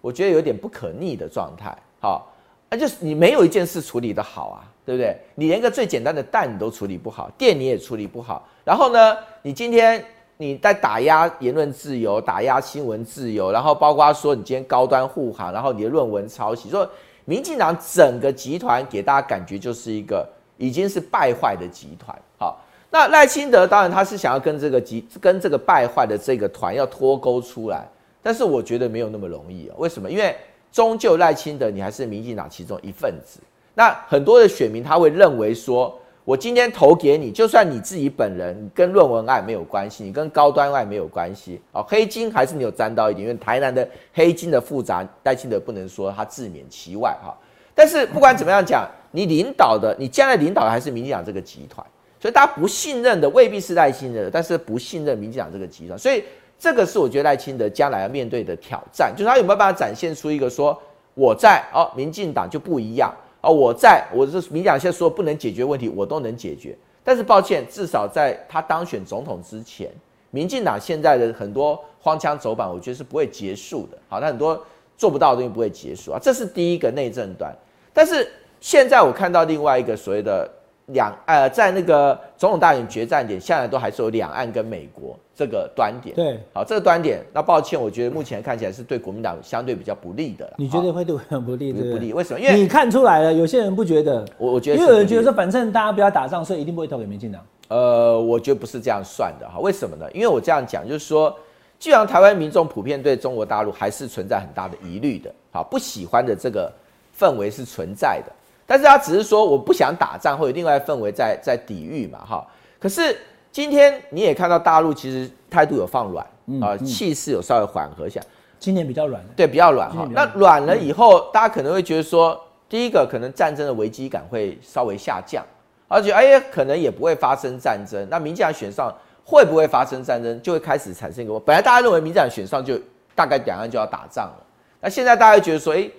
我觉得有点不可逆的状态，好，那就是你没有一件事处理的好啊，对不对？你连个最简单的蛋你都处理不好，电你也处理不好，然后呢，你今天你在打压言论自由，打压新闻自由，然后包括说你今天高端护航，然后你的论文抄袭，说民进党整个集团给大家感觉就是一个已经是败坏的集团。好，那赖清德当然他是想要跟这个集跟这个败坏的这个团要脱钩出来，但是我觉得没有那么容易啊、为什么？因为终究赖清德你还是民进党其中一份子，那很多的选民他会认为说。我今天投给你，就算你自己本人跟论文案没有关系，你跟高端案没有关系，哦，黑金还是你有沾到一点，因为台南的黑金的复杂，赖清德不能说他自免其外哈。但是不管怎么样讲，你领导的，你将来领导的还是民进党这个集团，所以大家不信任的未必是赖清德，但是不信任民进党这个集团，所以这个是我觉得赖清德将来要面对的挑战，就是他有没有办法展现出一个说我在哦，民进党就不一样。哦，我在我是民进党现在说不能解决问题，我都能解决。但是抱歉，至少在他当选总统之前，民进党现在的很多荒腔走板，我觉得是不会结束的。好，那很多做不到的东西不会结束啊，这是第一个内政端。但是现在我看到另外一个所谓的两呃，在那个总统大选决战点，现在都还是有两岸跟美国这个端点。对，好，这个端点，那抱歉，我觉得目前看起来是对国民党相对比较不利的啦。你觉得会对我很不利，对不利？为什么？因为你看出来了，有些人不觉得，我我觉得是因为有人觉得说，反正大家不要打仗，所以一定不会投给民进党。呃，我觉得不是这样算的哈。为什么呢？因为我这样讲，就是说，既然台湾民众普遍对中国大陆还是存在很大的疑虑的，好，不喜欢的这个氛围是存在的。但是他只是说我不想打仗，或者另外氛围在在抵御嘛，哈。可是今天你也看到大陆其实态度有放软啊，气势有稍微缓和一下，今年比较软，对，比较软哈那软了以后，大家可能会觉得说，第一个可能战争的危机感会稍微下降，而且哎呀，可能也不会发生战争。那民进党选上会不会发生战争，就会开始产生一个，本来大家认为民进党选上就大概两岸就要打仗了，那现在大家会觉得说，哎，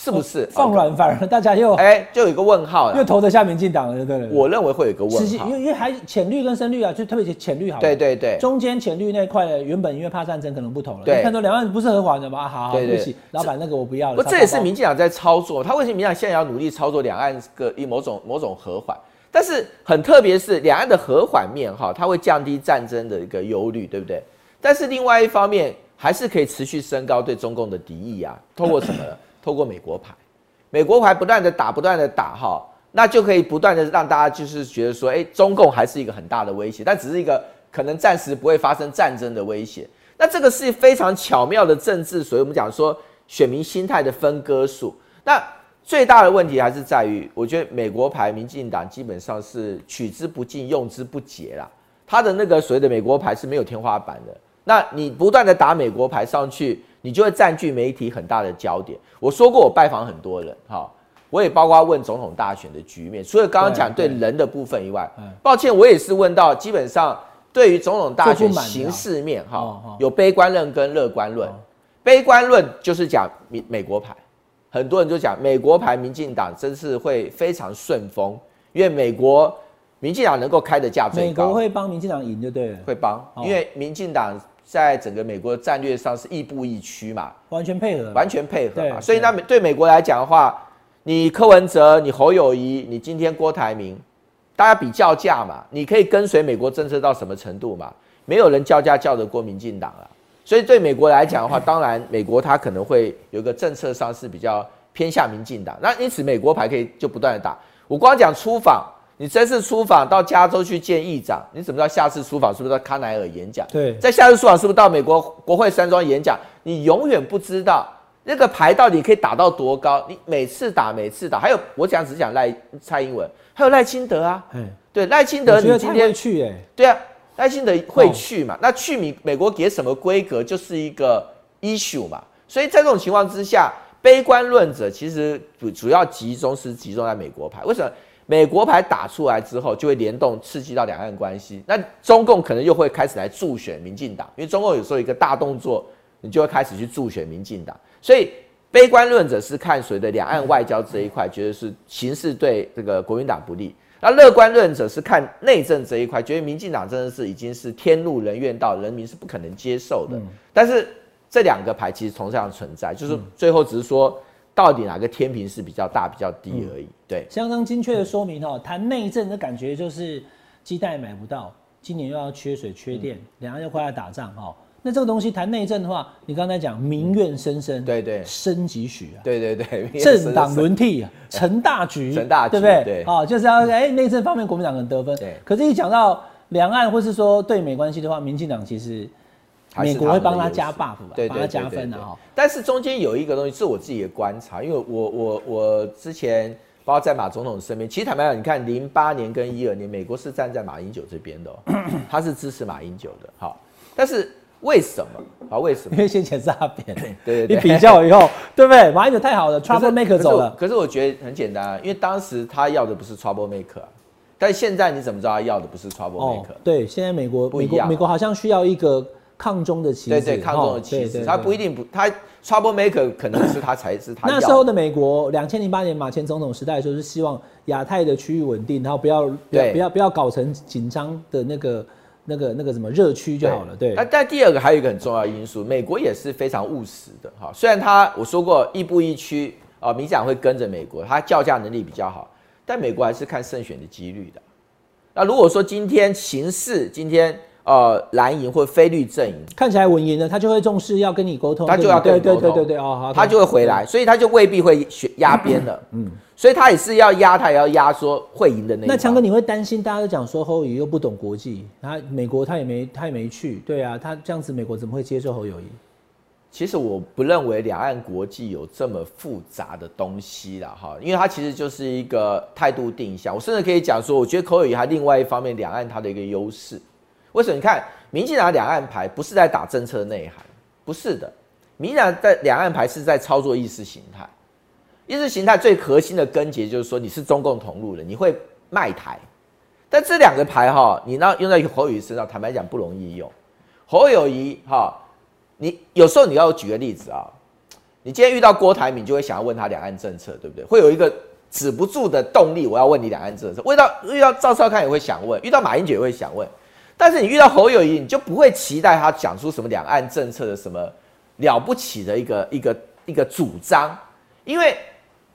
是不是放？软，反而大家又哎，就有一个问号又。投得下民进党了，对不对？我认为会有一个，问号因。为因为还浅绿跟深绿啊，就特别浅绿好。对对对，中间浅绿那一块的，原本因为怕战争可能不投了。对你看到两岸不是和缓的吗？啊好好，对不起，老板那个我不要了。不，这也是民进党在操作。他为什么民进党现在要努力操作两岸个一某种某种和缓？但是很特别是两岸的和缓面哈，它会降低战争的一个忧虑，对不对？但是另外一方面，还是可以持续升高对中共的敌意啊。通过什么呢？透过美国牌，美国牌不断的打，不断的打哈，那就可以不断的让大家就是觉得说，哎，中共还是一个很大的威胁，但只是一个可能暂时不会发生战争的威胁。那这个是非常巧妙的政治，所以我们讲说选民心态的分割术。那最大的问题还是在于，我觉得美国牌民进党基本上是取之不尽、用之不竭啦。他的那个所谓的美国牌是没有天花板的。那你不断的打美国牌上去，你就会占据媒体很大的焦点。我说过，我拜访很多人，哈，我也包括问总统大选的局面，除了刚刚讲对人的部分以外嗯，抱歉，我也是问到基本上对于总统大选形势面，哈有悲观论跟乐观论。哦。悲观论就是讲美美国牌，很多人就讲美国牌民进党真是会非常顺风，因因为美国民进党能够开的价最高，美国会帮民进党赢就对了，会帮，因为民进党在整个美国战略上是亦步亦趋嘛，完全配合，完全配合嘛。所以那美对美国来讲的话，你柯文哲、你侯友谊、你今天郭台铭，大家比较价嘛，你可以跟随美国政策到什么程度嘛？没有人叫价叫得过民进党啊。所以对美国来讲的话，当然美国它可能会有一个政策上是比较偏向民进党，那因此美国牌可以就不断的打。我光讲出访，你这次出访到加州去见议长，你怎么知道下次出访是不是到康奈尔演讲？对在下次出访是不是到美国国会山庄演讲？你永远不知道那个牌到底可以打到多高。你每次打，每次打，还有我讲只讲赖蔡英文，还有赖清德啊，嗯，对赖清德，你今天会去哎，对啊，赖清德会去嘛？那去美美国给什么规格，就是一个 issue 嘛。所以在这种情况之下，悲观论者其实主主要集中是集中在美国牌。为什么？美国牌打出来之后，就会联动刺激到两岸关系。那中共可能又会开始来助选民进党，因为中共有时候一个大动作，你就会开始去助选民进党。所以悲观论者是看谁的两岸外交这一块，觉得是形势对这个国民党不利。那乐观论者是看内政这一块，觉得民进党真的是已经是天怒人怨到人民是不可能接受的。但是这两个牌其实同样存在，就是最后只是说到底哪个天平是比较大、比较低而已。对，相当精确的说明哦，谈内政的感觉就是鸡蛋买不到，今年又要缺水缺电，嗯两岸又快要打仗哈。那这个东西谈内政的话，你刚才讲民怨深深，对对深几许啊？对对对，政党轮替啊，成大局，成大局对不对？对啊，就是要哎内政方面国民党能得分，对可是，一讲到两岸或是说对美关系的话，民进党其实还是美国会帮他加 buff 帮他加分的哈。但是中间有一个东西是我自己的观察，因为我我我之前包括在马总统身边，其实坦白讲，你看零八年跟一二年，美国是站在马英九这边的、哦，他是支持马英九的。好，但是为什么？啊，为什么因？为先前是阿扁，对对对你比较以后，对不对？马英九太好了，Trouble Maker 走了，可是我觉得很简单啊，因为当时他要的不是 trouble maker，、啊、但现在你怎么知道他要的不是 trouble 哦 maker？、，对，现在美国不一样啊美国美国好像需要一个抗中的旗帜，对对，抗中的哦旗帜，他不一定不，他 trouble maker 可能是他才是他要那时候的美国，两千零八年马前总统时代的时候，是希望亚太的区域稳定，然后不要不要对不要不要搞成紧张的那个那个那个什么热区就好了。对那，但第二个还有一个很重要的因素，美国也是非常务实的哈。虽然他我说过亦步亦趋啊，民进党会跟着美国，他叫价能力比较好，但美国还是看胜选的几率的。那如果说今天形势今天呃蓝营或非绿阵营，看起来稳赢了，他就会重视要跟你沟通，他就要跟对对你沟通对对对哦，他就会回来，所以他就未必会选压边了。嗯，所以他也是要压，他也要压说会赢的那一方。那强哥，你会担心大家都讲说侯友谊又不懂国际，他美国他也没他也没去，对啊，他这样子美国怎么会接受侯友谊？其实我不认为两岸国际有这么复杂的东西啦，哈，因为他其实就是一个态度定向。我甚至可以讲说，我觉得口友谊它另外一方面，两岸它的一个优势。为什么？你看，民进党两岸牌不是在打政策内涵，不是的，民进党在两岸牌是在操作意识形态。意识形态最核心的根结就是说，你是中共同路人，你会卖台。但这两个牌哈，你那用在侯友谊身上，坦白讲不容易用。侯友谊哈。你有时候你要举个例子啊，你今天遇到郭台铭，就会想要问他两岸政策，对不对？会有一个止不住的动力，我要问你两岸政策。遇到遇到赵少康也会想问，遇到马英九也会想问，但是你遇到侯友谊，你就不会期待他讲出什么两岸政策的什么了不起的一个一个一个主张，因为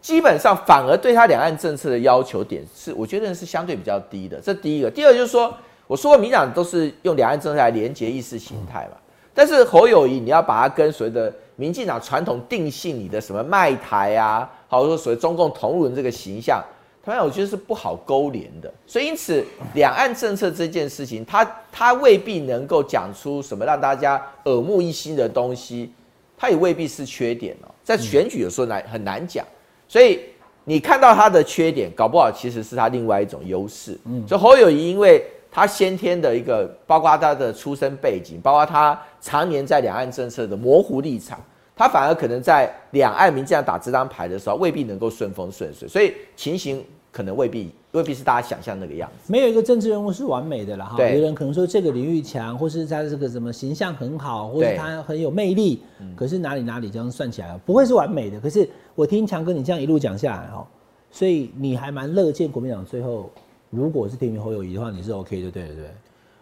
基本上反而对他两岸政策的要求点是，我觉得是相对比较低的。这第一个，第二就是说，我说过民党都是用两岸政策来连接意识形态嘛。但是侯友谊，你要把它跟随着民进党传统定性你的什么卖台啊，好者说所谓中共同路人这个形象，他们我觉得是不好勾连的。所以因此，两岸政策这件事情，他他未必能够讲出什么让大家耳目一新的东西，他也未必是缺点哦。在选举有时候难很难讲，所以你看到他的缺点，搞不好其实是他另外一种优势。嗯，所以侯友谊因为。他先天的一个，包括他的出身背景，包括他常年在两岸政策的模糊立场，他反而可能在两岸民进党打这张牌的时候，未必能够顺风顺水，所以情形可能未必未必是大家想象那个样子。没有一个政治人物是完美的啦，哈。对有人可能说这个林玉强，或是他这个什么形象很好，或是他很有魅力，可是哪里哪里这样算起来不会是完美的。可是我听强哥你这样一路讲下来，哈，所以你还蛮乐见国民党最后如果是提名侯友谊的话，你是 OK 的对了，对不对？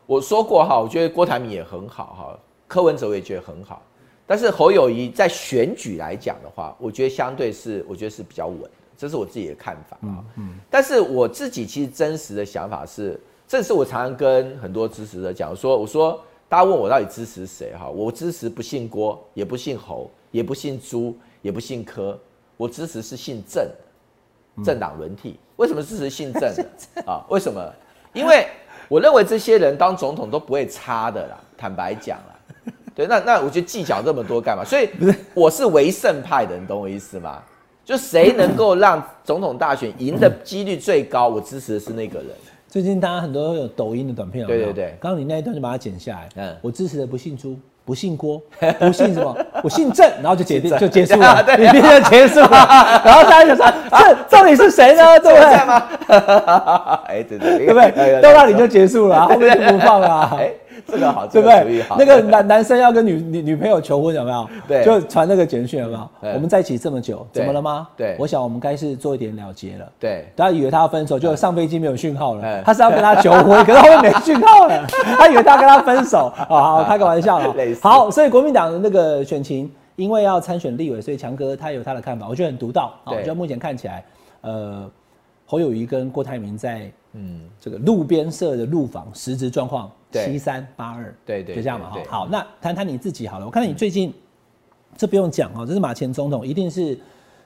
我说过哈，我觉得郭台铭也很好哈，柯文哲我也觉得很好，但是侯友谊在选举来讲的话，我觉得相对是我觉得是比较稳的，这是我自己的看法啊。嗯，但是我自己其实真实的想法是，这是我常常跟很多支持者讲说，我说大家问我到底支持谁哈，我支持不姓郭，也不姓侯，也不姓朱，也不姓柯，我支持是姓郑，政党轮替。为什么支持姓郑的啊？为什么？因为。我认为这些人当总统都不会差的啦，坦白讲啦，对，那那我就计较这么多干嘛？所以我是唯胜派的，你懂我意思吗？就谁能够让总统大选赢的几率最高，我支持的是那个人。最近大家很多有抖音的短片，对对对，刚刚你那一段就把它剪下来。嗯，我支持的不姓朱。不姓郭，不姓什么，我姓郑，然后就结就结束了，影片就结束了。然后大家就说：“这到底是谁呢？对不对？” 哎，对对，对不对？到那里就结束了，后面就不放了。这个好，对不对？那个男男生要跟女女女朋友求婚有没有？对，就传那个简讯有没有？我们在一起这么久，怎么了吗？对，我想我们该是做一点了结了。对，大家以为他要分手，就上飞机没有讯号了。他是要跟他求婚，可是后面没讯号了。他以为他跟他分手，好 开个玩笑啊。好，所以国民党的那个选情，因为要参选立委，所以强哥他有他的看法，我觉得很独到。我觉得目前看起来，呃，侯友谊跟郭台铭在嗯这个路边社的路访实质状况。七三八二，对对，就这样嘛哈。好，那谈谈你自己好了。我看到你最近，这不用讲哦，这是马前总统，一定是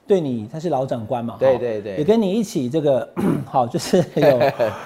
对你，他是老长官嘛，对对对，也跟你一起这个 好，就是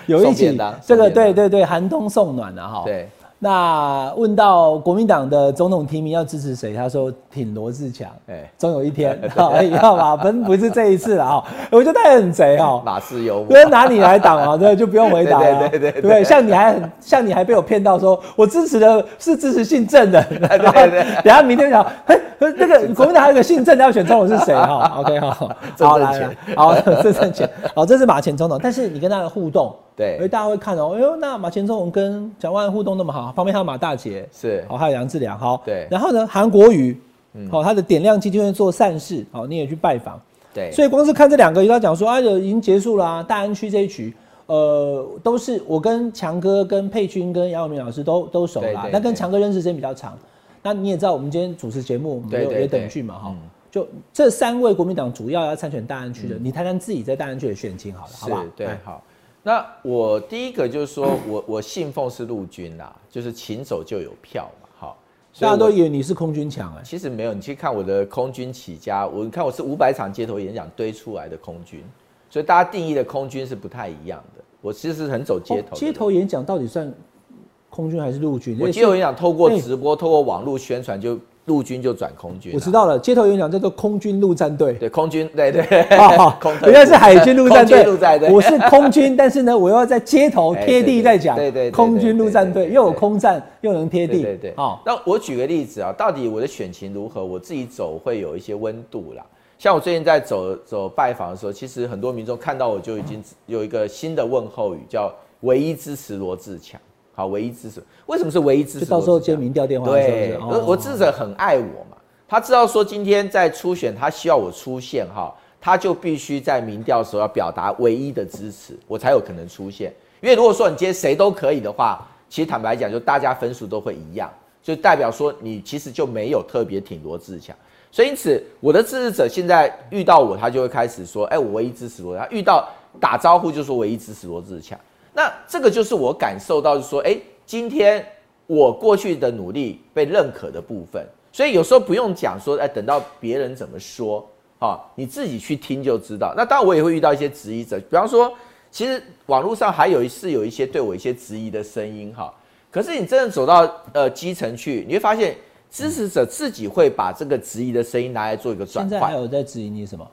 有有一起这个对对对，寒冬送暖的哈。对。那问到国民党的总统提名要支持谁？他说挺罗志强。哎，总有一天，你知道吧不是这一次了啊！我觉得他很贼哦，马氏幽默，不是拿你来挡啊，对，就不用回答了。对对对对，像你还很像你还被我骗到说我支持的是支持姓郑的。对对对，等下明天讲，哎，那个国民党还有个姓郑的要选总统是谁？哈，OK 哈，好来，好郑正前，好，这是马前总统，但是你跟他的互动。对，所以大家会看哦，哎呦，那马前总统跟蒋万互动那么好，旁边还有马大姐，是，好，还有杨志良，好，对，然后呢，韩国瑜，好，他的点亮基金会做善事，好，你也去拜访，对，所以光是看这两个，他讲说，啊，已经结束了，大安区这一局，呃，都是我跟强哥、跟佩君、跟杨永明老师都都熟啦，那跟强哥认识时间比较长，那你也知道，我们今天主持节目，我们有也等剧嘛，哈，就这三位国民党主要要参选大安区的，你谈谈自己在大安区的选情好了，好吧？对，好。那我第一个就是说，我我信奉是陆军啦，就是勤走就有票嘛，好，大家都以为你是空军强哎，其实没有，你去看我的空军起家，我看我是五百场街头演讲堆出来的空军，所以大家定义的空军是不太一样的。我其实是很走街头，街头演讲到底算空军还是陆军？我街头演讲透过直播、透过网络宣传就。陆军就转空军，我知道了。街头演讲叫做空军陆战队，对，空军，对对。原来 是海军陆战队，陆战队。我是空军，但是呢，我要在街头贴地在讲，对对。空军陆战队又有空战，又能贴地，对对。好，那我举个例子啊，到底我的选情如何？我自己走会有一些温度啦。像我最近在走走拜访的时候，其实很多民众看到我就已经有一个新的问候语，叫“唯一支持罗志强”。好，唯一支持，为什么是唯一支持？到时候接民调电话。对，我支持很爱我嘛。他知道说今天在初选，他需要我出现哈，他就必须在民调的时候要表达唯一的支持，我才有可能出现。因为如果说你今天谁都可以的话，其实坦白讲，就大家分数都会一样，就代表说你其实就没有特别挺罗志强。所以因此，我的支持者现在遇到我，他就会开始说：“哎，我唯一支持罗。”他遇到打招呼就说唯一支持罗志强。那这个就是我感受到，就是说：“哎，今天我过去的努力被认可的部分。”所以有时候不用讲说，哎，等到别人怎么说啊，你自己去听就知道。那当然我也会遇到一些质疑者，比方说，其实网络上还有一是有一些对我一些质疑的声音哈。可是你真的走到呃基层去，你会发现支持者自己会把这个质疑的声音拿来做一个转换。现在还有在质疑你什么？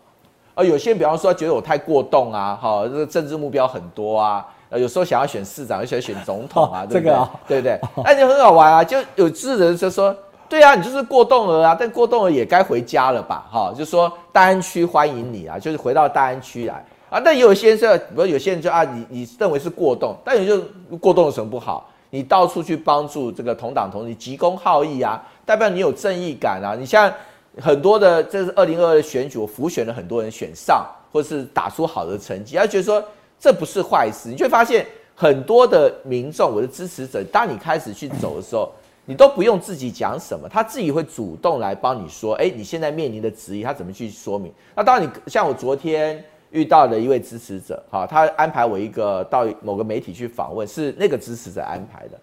呃，有些比方说觉得我太过动啊，哈，这个政治目标很多啊，呃，有时候想要选市长，有想选总统啊，对不对？对不对？那就很好玩啊，就有智人就说。对啊，你就是过动儿啊，但过动儿也该回家了吧？哈，就说大安区欢迎你啊，就是回到大安区来啊。但有些人，比如有些人就啊，你你认为是过动，但你就过动有什么不好？你到处去帮助这个同党同志，急公好义啊，代表你有正义感啊。你像很多的，这是二零二二选举，我浮选了很多人选上，或或是打出好的成绩，他觉得说这不是坏事，你就会发现很多的民众，我的支持者，当你开始去走的时候，你都不用自己讲什么，他自己会主动来帮你说，哎，你现在面临的质疑，他怎么去说明？那当，你像我昨天遇到的一位支持者，哈，他安排我一个到某个媒体去访问，是那个支持者安排的。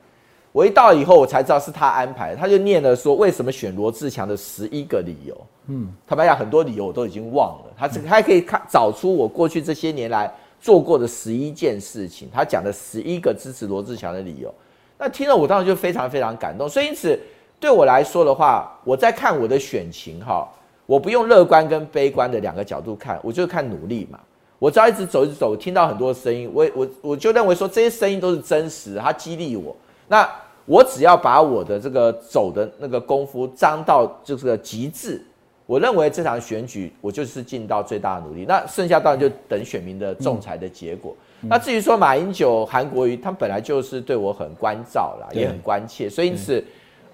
我一到以后，我才知道是他安排，他就念了说为什么选罗志强的十一个理由。嗯，坦白讲，很多理由我都已经忘了。他这他还可以看找出我过去这些年来做过的十一件事情，他讲的十一个支持罗志强的理由。那听了我当时就非常非常感动。所以因此对我来说的话，我在看我的选情哈，我不用乐观跟悲观的两个角度看，我就看努力嘛。我只要一直走一直走，听到很多声音，我我我就认为说这些声音都是真实，它激励我。那我只要把我的这个走的那个功夫张到就是个极致，我认为这场选举我就是尽到最大的努力。那剩下当然就等选民的仲裁的结果。那至于说马英九、韩国瑜，他们本来就是对我很关照啦，也很关切，所以因此，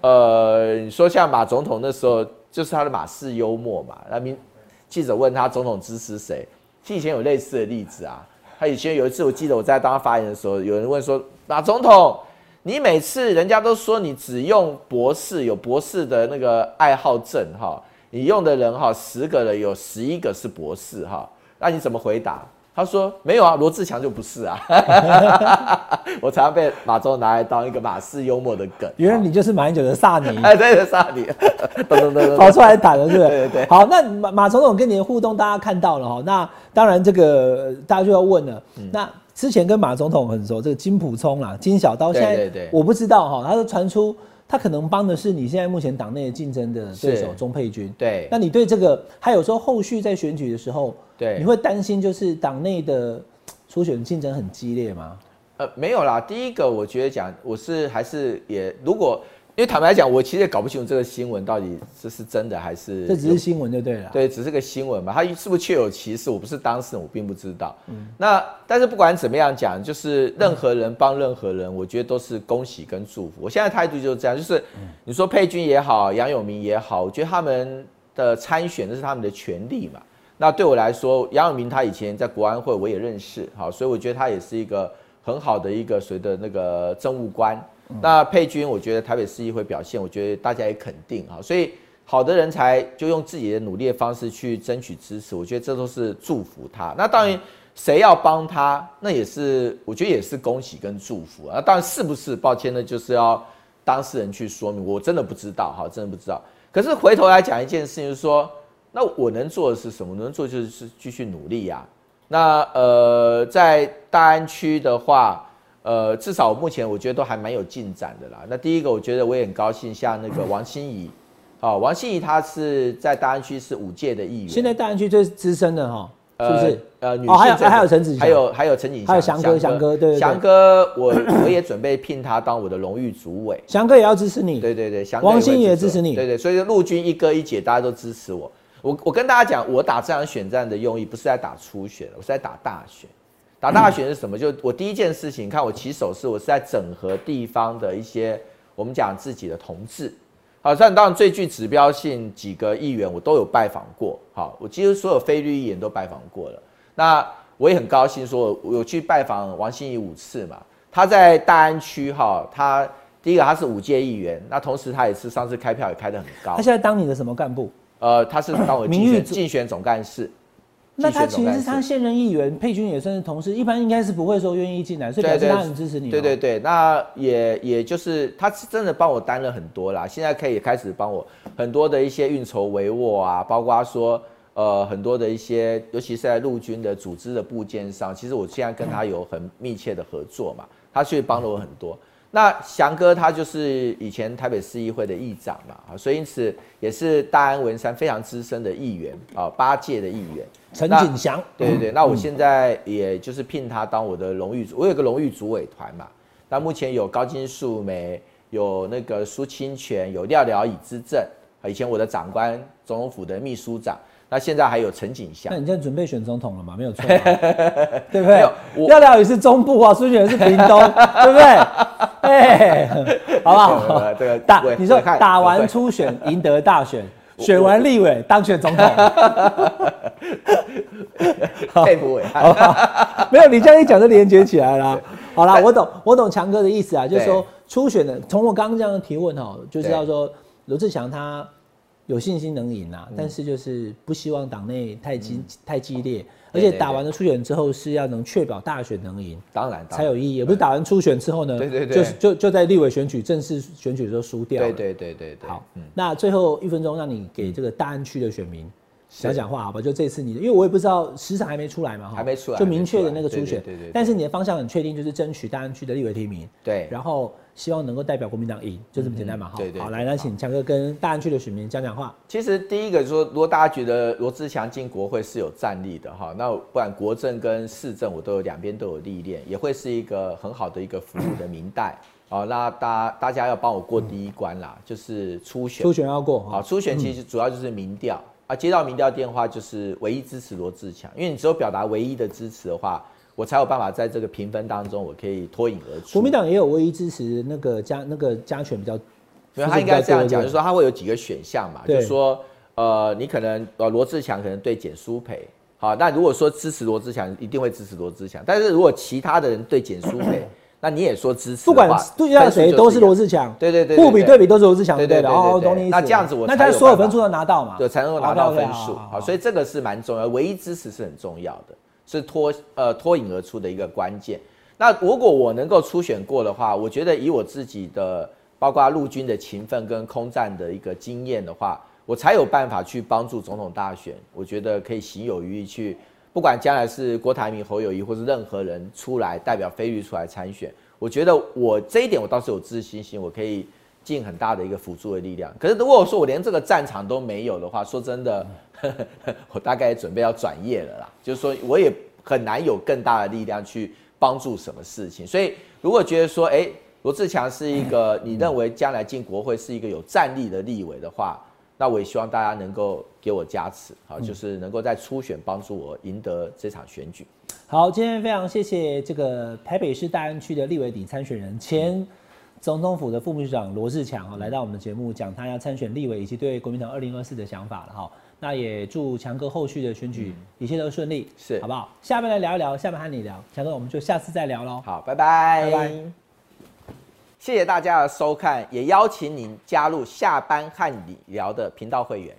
呃，你说像马总统那时候就是他的马式幽默嘛。那民记者问他总统支持谁，其实以前有类似的例子啊。他以前有一次我记得我在当他发言的时候，有人问说马总统。你每次人家都说你只用博士，有博士的那个爱好证哈，你用的人哈十个人有十一个是博士哈，那你怎么回答？他说没有啊，罗志强就不是啊。我常常被马总拿来当一个马式幽默的梗。原来你就是马英九的萨尼，哎，对的萨尼，噔噔噔跑出来打了，是不是？对对对。好，那马马总统跟你的互动，大家看到了哈。那当然这个大家就要问了，那。之前跟马总统很熟，这个金普聪啦，金小刀，现在我不知道哈，他说传出他可能帮的是你现在目前党内的竞争的对手钟佩君。对，那你对这个还有说后续在选举的时候，对，你会担心就是党内的初选竞争很激烈吗？呃，没有啦，第一个我觉得讲我是还是也如果。因为坦白讲，我其实也搞不清楚这个新闻到底这是真的还是这只是新闻就对了。对，只是个新闻嘛，他是不是确有其事？我不是当事人，我并不知道。嗯，那但是不管怎么样讲，就是任何人帮任何人，我觉得都是恭喜跟祝福。我现在态度就是这样，就是你说佩君也好，杨永明也好，我觉得他们的参选那是他们的权利嘛。那对我来说，杨永明他以前在国安会我也认识，好，所以我觉得他也是一个很好的一个谁的那个政务官。那佩君，我觉得台北市议会表现，我觉得大家也肯定啊，所以好的人才就用自己的努力的方式去争取支持，我觉得这都是祝福他。那当然，谁要帮他，那也是我觉得也是恭喜跟祝福啊。当然是不是，抱歉呢，就是要当事人去说明，我真的不知道哈，真的不知道。可是回头来讲一件事情，就是说，那我能做的是什么？能做就是继续努力呀。那呃，在大安区的话。呃，至少目前我觉得都还蛮有进展的啦。那第一个，我觉得我也很高兴，像那个王心怡，好，王心怡她是在大安区是五届的议员，现在大安区最资深的哈，是不是？呃，女性还有还有陈子还有还有陈景，还有翔哥，翔哥对，翔哥，我 我也准备聘他当我的荣誉主委，翔哥也要支持你，对对对，翔哥王心怡也支持你，对对，所以陆军一哥一姐大家都支持我。我我跟大家讲，我打这场选战的用意不是在打初选，我是在打大选。打大选是什么？就我第一件事情，看我起手是，我是在整合地方的一些我们讲自己的同志。好，像当然最具指标性几个议员，我都有拜访过。好，我几乎所有非绿议员都拜访过了。那我也很高兴，说我有去拜访王心怡五次嘛。他在大安区哈，他第一个他是五届议员，那同时他也是上次开票也开得很高。他现在当你的什么干部？呃，他是当我竞选竞选总干事。那他其实是他现任议员，佩君也算是同事，一般应该是不会说愿意进来，所以表示他很支持你。对对对，那也也就是他是真的帮我担了很多啦，现在可以开始帮我很多的一些运筹帷幄啊，包括说呃很多的一些，尤其是在陆军的组织的部件上，其实我现在跟他有很密切的合作嘛，他去帮了我很多。那翔哥他就是以前台北市议会的议长嘛，啊，所以因此也是大安文山非常资深的议员啊，八届的议员。陈景祥，对对对，那我现在也就是聘他当我的荣誉主，我有个荣誉组委团嘛。那目前有高金素梅，有那个苏清泉，有廖廖以之正，以前我的长官，总统府的秘书长。那现在还有陈景祥。那你现在准备选总统了吗？没有错，对不对？廖廖也是中部啊，苏清泉是屏东，对不对？哎，好不好？这个打，你说打完初选 赢得大选。选完立委当选总统，佩服伟好不好？没有，你这样一讲就连接起来了。好啦，我懂，我懂强哥的意思啊，就是说初选的，从我刚刚这样的提问哈，就知道说罗志祥他有信心能赢啊，但是就是不希望党内太激太激烈，而且打完了初选之后是要能确保大选能赢，当然才有意义，也不是打完初选之后呢，对对对，就就就在立委选举正式选举的时候输掉，对对对对对。好，那最后一分钟让你给这个大安区的选民。讲讲话好吧，就这次你的，因为我也不知道时长还没出来嘛，还没出来，就明确的那个初选，对对。但是你的方向很确定，就是争取大安区的立委提名，对。然后希望能够代表国民党赢，就这么简单嘛，哈。对对。好，来，那请强哥跟大安区的选民讲讲话。其实第一个说，如果大家觉得罗志强进国会是有战力的哈，那不管国政跟市政，我都有两边都有历练，也会是一个很好的一个服务的明代。哦，那大大家要帮我过第一关啦，就是初选。初选要过。好，初选其实主要就是民调。啊，接到民调电话就是唯一支持罗志强，因为你只有表达唯一的支持的话，我才有办法在这个评分当中，我可以脱颖而出。国民党也有唯一支持那个加那个加权比较，所以他应该这样讲，就是说他会有几个选项嘛，就是说呃，你可能呃罗志强可能对简书培，好，那如果说支持罗志强，一定会支持罗志强，但是如果其他的人对简书培。那你也说支持，不管对战谁都是罗志强，对对对，互比对比都是罗志强，对对的。哦，懂你意思。那这样子我那他所有分数都拿到嘛？对，才能够拿到分数。好，所以这个是蛮重要，唯一支持是很重要的，是脱呃脱颖而出的一个关键。那如果我能够初选过的话，我觉得以我自己的包括陆军的勤奋跟空战的一个经验的话，我才有办法去帮助总统大选。我觉得可以行有余力去。不管将来是郭台铭、侯友谊，或是任何人出来代表飞律出来参选，我觉得我这一点我倒是有自信心，我可以尽很大的一个辅助的力量。可是如果我说我连这个战场都没有的话，说真的，我大概准备要转业了啦。就是说我也很难有更大的力量去帮助什么事情。所以如果觉得说，哎，罗志强是一个你认为将来进国会是一个有战力的立委的话。那我也希望大家能够给我加持，好，就是能够在初选帮助我赢得这场选举。好，今天非常谢谢这个台北市大安区的立委底参选人、前总统府的副秘书长罗志强哈，来到我们的节目讲他要参选立委以及对国民党二零二四的想法了哈。那也祝强哥后续的选举一切都顺利，是好不好？下面来聊一聊，下面和你聊，强哥我们就下次再聊喽。好，拜拜，拜拜。谢谢大家的收看，也邀请您加入下班和理疗的频道会员。